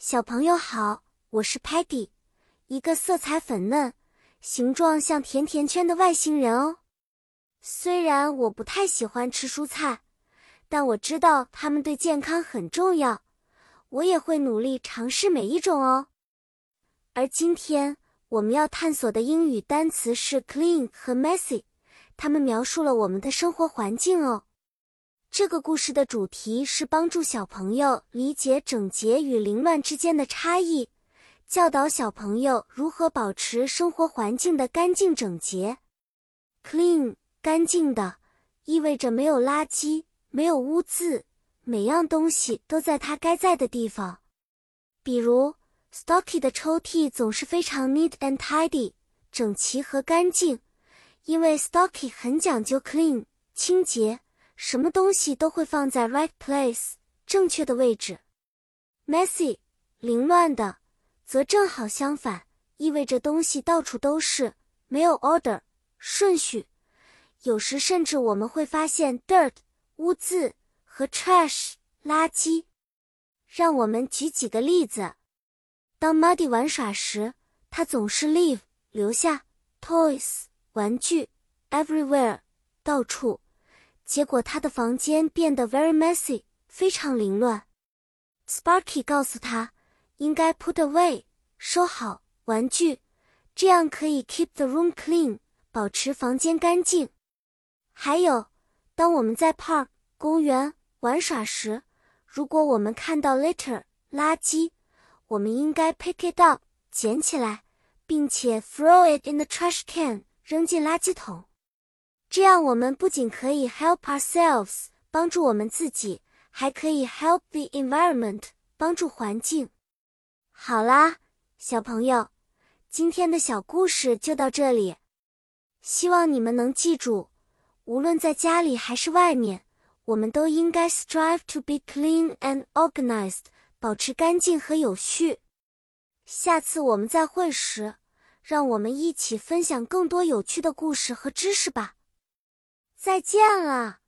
小朋友好，我是 Patty，一个色彩粉嫩、形状像甜甜圈的外星人哦。虽然我不太喜欢吃蔬菜，但我知道它们对健康很重要，我也会努力尝试每一种哦。而今天我们要探索的英语单词是 clean 和 messy，它们描述了我们的生活环境哦。这个故事的主题是帮助小朋友理解整洁与凌乱之间的差异，教导小朋友如何保持生活环境的干净整洁。Clean，干净的，意味着没有垃圾，没有污渍，每样东西都在它该在的地方。比如，Stocky 的抽屉总是非常 neat and tidy，整齐和干净，因为 Stocky 很讲究 clean，清洁。什么东西都会放在 right place 正确的位置，messy 凌乱的，则正好相反，意味着东西到处都是，没有 order 顺序，有时甚至我们会发现 dirt 污渍和 trash 垃圾。让我们举几个例子：当 Muddy 玩耍时，他总是 leave 留下 toys 玩具 everywhere 到处。结果他的房间变得 very messy，非常凌乱。Sparky 告诉他，应该 put away，收好玩具，这样可以 keep the room clean，保持房间干净。还有，当我们在 park 公园玩耍时，如果我们看到 litter 垃圾，我们应该 pick it up 捡起来，并且 throw it in the trash can 扔进垃圾桶。这样，我们不仅可以 help ourselves 帮助我们自己，还可以 help the environment 帮助环境。好啦，小朋友，今天的小故事就到这里。希望你们能记住，无论在家里还是外面，我们都应该 strive to be clean and organized，保持干净和有序。下次我们再会时，让我们一起分享更多有趣的故事和知识吧。再见了。